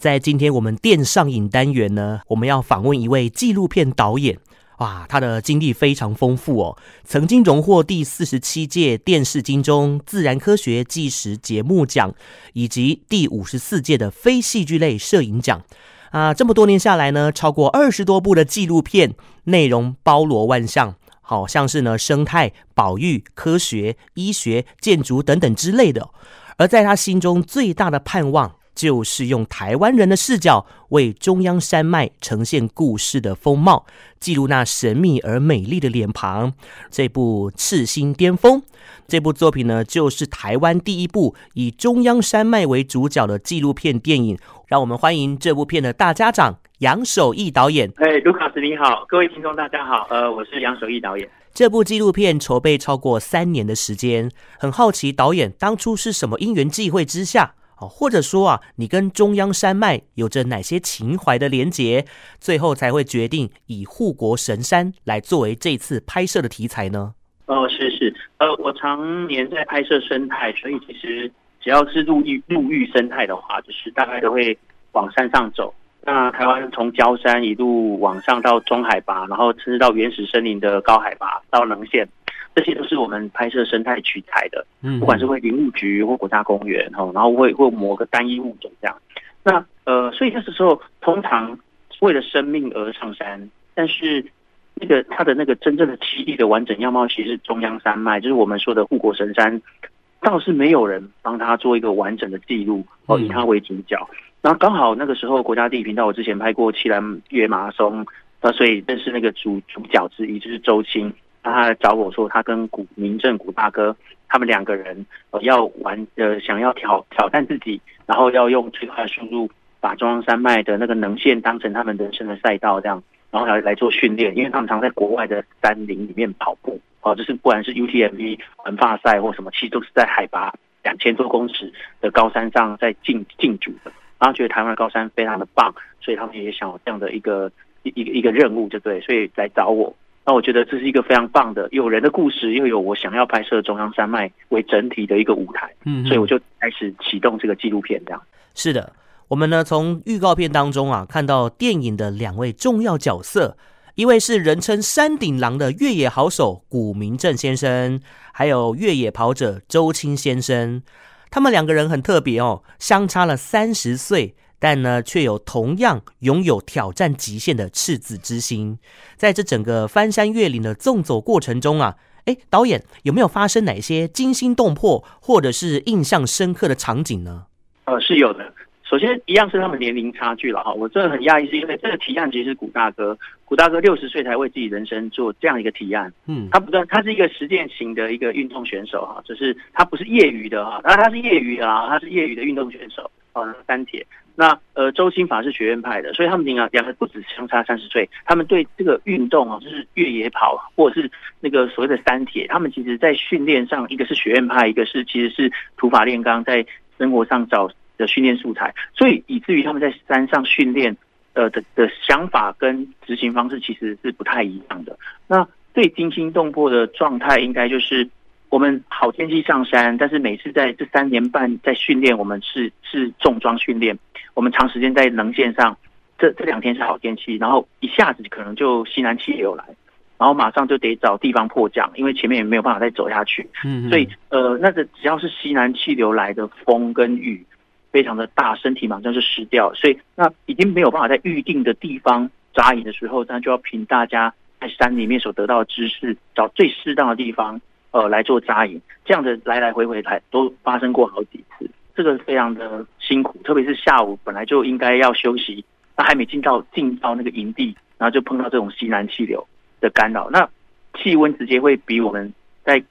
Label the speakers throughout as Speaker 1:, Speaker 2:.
Speaker 1: 在今天我们电上影单元呢，我们要访问一位纪录片导演，哇，他的经历非常丰富哦，曾经荣获第四十七届电视金钟自然科学纪实节目奖，以及第五十四届的非戏剧类摄影奖啊。这么多年下来呢，超过二十多部的纪录片，内容包罗万象，好像是呢生态、保育、科学、医学、建筑等等之类的。而在他心中最大的盼望，就是用台湾人的视角为中央山脉呈现故事的风貌，记录那神秘而美丽的脸庞。这部《赤心巅峰》这部作品呢，就是台湾第一部以中央山脉为主角的纪录片电影。让我们欢迎这部片的大家长杨守义导演。
Speaker 2: 嘿，卢卡斯你好，各位听众大家好，呃，我是杨守义导演。
Speaker 1: 这部纪录片筹备超过三年的时间，很好奇导演当初是什么因缘际会之下。哦，或者说啊，你跟中央山脉有着哪些情怀的连结，最后才会决定以护国神山来作为这次拍摄的题材呢？
Speaker 2: 哦，是是，呃，我常年在拍摄生态，所以其实只要是陆域陆域生态的话，就是大概都会往山上走。那台湾从焦山一路往上到中海拔，然后甚至到原始森林的高海拔到棱线。这些都是我们拍摄生态取材的，不管是为林务局或国家公园哈，然后会会某个单一物种这样。那呃，所以这时候通常为了生命而上山，但是那个它的那个真正的栖地的完整样貌，其实是中央山脉，就是我们说的护国神山，倒是没有人帮他做一个完整的记录哦，以他为主角。然后刚好那个时候国家地理频道，我之前拍过七兰越野马拉松，那所以认识那个主主角之一就是周青。他来找我说，他跟古民政古大哥他们两个人呃要玩呃想要挑挑战自己，然后要用最快的速度把中央山脉的那个能线当成他们人生的赛道这样，然后来来做训练，因为他们常在国外的山林里面跑步哦，就是不管是 UTMB 环法赛或什么，其实都是在海拔两千多公尺的高山上在竞竞逐的，然后觉得台湾的高山非常的棒，所以他们也想有这样的一个一一个一个任务，就对，所以来找我。那我觉得这是一个非常棒的，有人的故事，又有我想要拍摄中央山脉为整体的一个舞台，嗯，所以我就开始启动这个纪录片。这样
Speaker 1: 是的，我们呢从预告片当中啊看到电影的两位重要角色，一位是人称山顶狼的越野好手古明正先生，还有越野跑者周青先生，他们两个人很特别哦，相差了三十岁。但呢，却有同样拥有挑战极限的赤子之心。在这整个翻山越岭的纵走过程中啊，哎，导演有没有发生哪些惊心动魄或者是印象深刻的场景呢？
Speaker 2: 呃，是有的。首先，一样是他们年龄差距了哈。我真的很讶异，是因为这个提案其实是古大哥，古大哥六十岁才为自己人生做这样一个提案。嗯，他不断，他是一个实践型的一个运动选手哈，就是他不是业余的哈，当然他是业余的啊，他是业余的运动选手啊，三铁。那呃，周青法是学院派的，所以他们两个两个不止相差三十岁，他们对这个运动啊，就是越野跑或者是那个所谓的三铁，他们其实在训练上，一个是学院派，一个是其实是土法炼钢，在生活上找的训练素材，所以以至于他们在山上训练呃的的想法跟执行方式其实是不太一样的。那最惊心动魄的状态，应该就是。我们好天气上山，但是每次在这三年半在训练，我们是是重装训练。我们长时间在棱线上，这这两天是好天气，然后一下子可能就西南气流来，然后马上就得找地方迫降，因为前面也没有办法再走下去。嗯，所以呃，那个只要是西南气流来的风跟雨非常的大，身体马上就湿掉，所以那已经没有办法在预定的地方扎营的时候，那就要凭大家在山里面所得到的知识，找最适当的地方。呃，来做扎营，这样的来来回回来都发生过好几次，这个非常的辛苦，特别是下午本来就应该要休息，那还没进到进到那个营地，然后就碰到这种西南气流的干扰，那气温直接会比我们在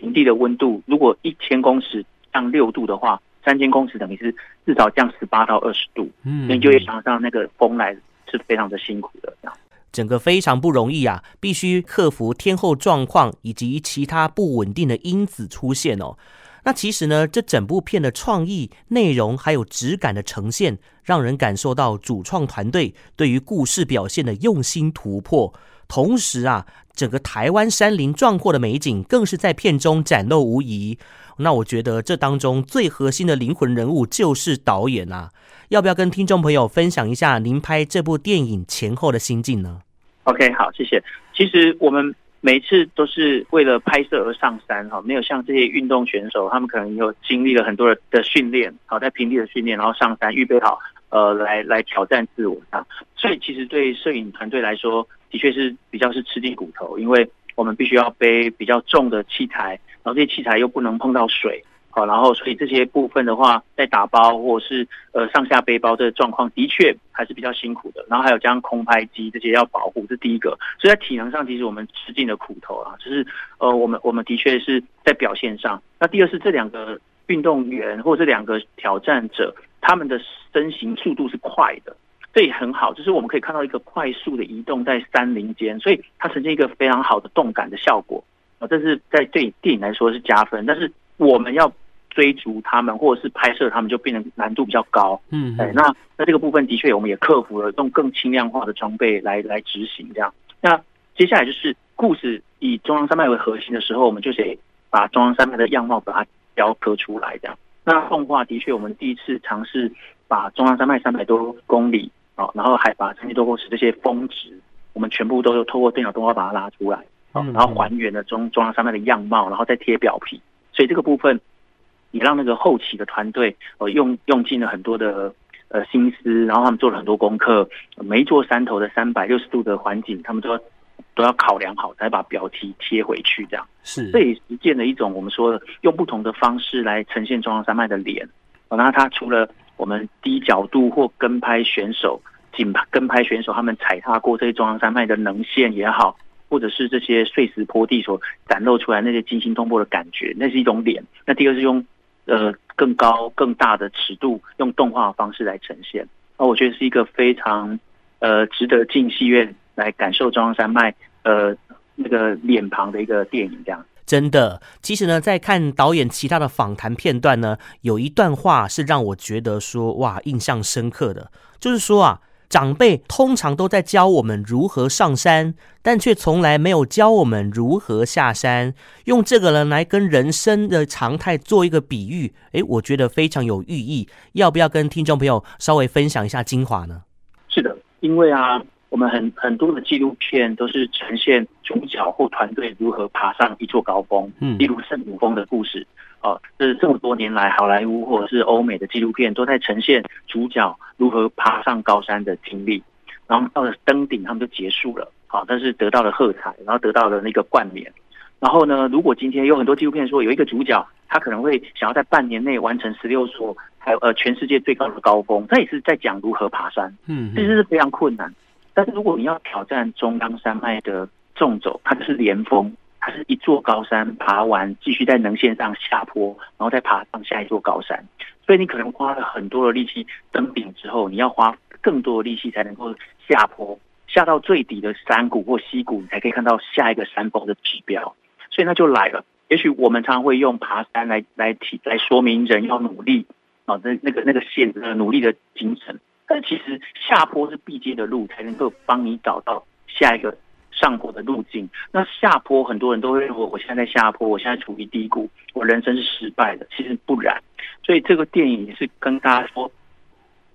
Speaker 2: 营地的温度，如果一千公尺降六度的话，三千公尺等于是至少降十八到二十度，嗯，你就会想象那个风来是非常的辛苦的这样。
Speaker 1: 整个非常不容易啊，必须克服天后状况以及其他不稳定的因子出现哦。那其实呢，这整部片的创意、内容还有质感的呈现，让人感受到主创团队对于故事表现的用心突破。同时啊，整个台湾山林壮阔的美景更是在片中展露无遗。那我觉得这当中最核心的灵魂人物就是导演啊。要不要跟听众朋友分享一下您拍这部电影前后的心境呢
Speaker 2: ？OK，好，谢谢。其实我们每次都是为了拍摄而上山哈，没有像这些运动选手，他们可能有经历了很多的训练，好，在平地的训练，然后上山预备好，呃，来来挑战自我啊。所以其实对摄影团队来说，的确是比较是吃尽骨头，因为我们必须要背比较重的器材，然后这些器材又不能碰到水。好，然后所以这些部分的话，在打包或是呃上下背包的状况，的确还是比较辛苦的。然后还有将空拍机这些要保护，这第一个。所以在体能上，其实我们吃尽了苦头啊。就是呃，我们我们的确是在表现上。那第二是这两个运动员或这两个挑战者，他们的身形速度是快的，这也很好。就是我们可以看到一个快速的移动在山林间，所以它呈现一个非常好的动感的效果啊。这是在对电影来说是加分，但是我们要。追逐他们，或者是拍摄他们，就变得难度比较高。嗯，哎，那那这个部分的确，我们也克服了，用更轻量化的装备来来执行这样。那接下来就是故事以中央山脉为核心的时候，我们就得把中央山脉的样貌把它雕刻出来这样。那动画的确，我们第一次尝试把中央山脉三百多公里啊，然后海拔三千多公尺这些峰值，我们全部都是透过电脑动画把它拉出来，然后还原了中中央山脉的样貌，然后再贴表皮。所以这个部分。也让那个后期的团队呃用用尽了很多的呃心思，然后他们做了很多功课，每一座山头的三百六十度的环境，他们都要都要考量好，才把标题贴回去。这样是这也实践了一种我们说的用不同的方式来呈现中央山脉的脸。然后它除了我们低角度或跟拍选手、紧跟拍选手他们踩踏过这些中央山脉的能线也好，或者是这些碎石坡地所展露出来那些惊心动魄的感觉，那是一种脸。那第二是用。呃，更高、更大的尺度，用动画的方式来呈现，那我觉得是一个非常呃值得进戏院来感受中央山脉呃那个脸庞的一个电影。这样
Speaker 1: 真的，其实呢，在看导演其他的访谈片段呢，有一段话是让我觉得说哇，印象深刻的，就是说啊。长辈通常都在教我们如何上山，但却从来没有教我们如何下山。用这个呢来跟人生的常态做一个比喻，诶，我觉得非常有寓意。要不要跟听众朋友稍微分享一下精华呢？
Speaker 2: 是的，因为啊，我们很很多的纪录片都是呈现主角或团队如何爬上一座高峰，嗯，例如圣母峰的故事。哦，这是这么多年来，好莱坞或者是欧美的纪录片都在呈现主角如何爬上高山的经历，然后到了登顶，他们就结束了。好，但是得到了喝彩，然后得到了那个冠冕。然后呢，如果今天有很多纪录片说有一个主角，他可能会想要在半年内完成十六座，还有呃全世界最高的高峰，他也是在讲如何爬山。嗯，其实是非常困难。但是如果你要挑战中央山脉的纵走，它就是连峰。它是一座高山，爬完继续在能线上下坡，然后再爬上下一座高山。所以你可能花了很多的力气登顶之后，你要花更多的力气才能够下坡，下到最底的山谷或溪谷，你才可以看到下一个山峰的指标。所以那就来了。也许我们常常会用爬山来来提来说明人要努力啊，那那个那个线的努力的精神。但其实下坡是必经的路，才能够帮你找到下一个。上坡的路径，那下坡很多人都会认为我现在在下坡，我现在处于低谷，我人生是失败的。其实不然，所以这个电影也是跟大家说，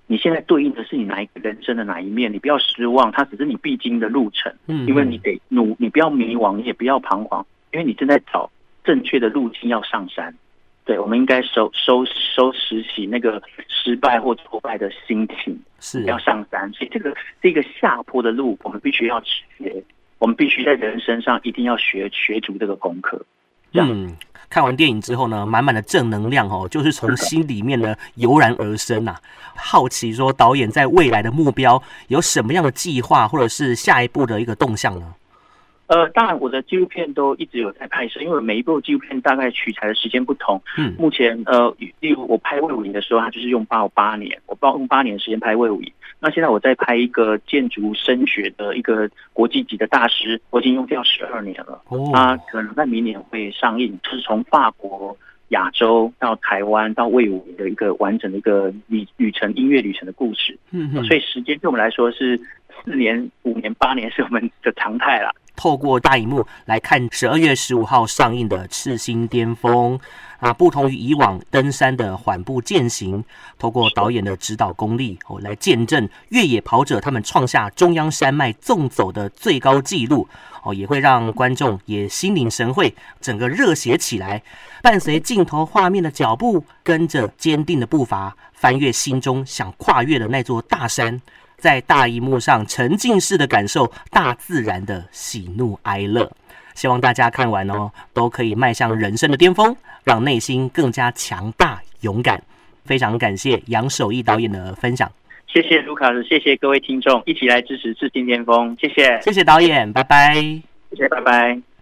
Speaker 2: 你现在对应的是你哪一个人生的哪一面，你不要失望，它只是你必经的路程。嗯，因为你得努，你不要迷惘，你也不要彷徨，因为你正在找正确的路径要上山。对，我们应该收收收拾起那个失败或挫败的心情，是要上山。所以这个这个下坡的路，我们必须要学。我们必须在人身上一定要学学足这个功课。
Speaker 1: 嗯，看完电影之后呢，满满的正能量哦，就是从心里面呢油然而生呐、啊。好奇说，导演在未来的目标有什么样的计划，或者是下一步的一个动向呢？
Speaker 2: 呃，当然，我的纪录片都一直有在拍摄，因为每一部纪录片大概取材的时间不同。嗯，目前呃，例如我拍魏武营的时候，它就是用八八年，我报用八年的时间拍魏武营。那现在我在拍一个建筑声学的一个国际级的大师，我已经用掉十二年了。哦，他可能在明年会上映，就是从法国、亚洲到台湾到魏武营的一个完整的一个旅旅程，音乐旅程的故事。嗯嗯，所以时间对我们来说是四年、五年、八年是我们的常态了。
Speaker 1: 透过大荧幕来看十二月十五号上映的《赤心巅峰》，啊，不同于以往登山的缓步健行，透过导演的指导功力哦，来见证越野跑者他们创下中央山脉纵走的最高纪录哦，也会让观众也心领神会，整个热血起来，伴随镜头画面的脚步，跟着坚定的步伐，翻越心中想跨越的那座大山，在大荧幕上沉浸式的感受大自然的喜怒哀乐。希望大家看完哦，都可以迈向人生的巅峰，让内心更加强大勇敢。非常感谢杨守义导演的分享，
Speaker 2: 谢谢卢卡斯，谢谢各位听众，一起来支持《致敬巅峰》，谢谢，
Speaker 1: 谢谢导演，拜拜，
Speaker 2: 谢谢，拜拜。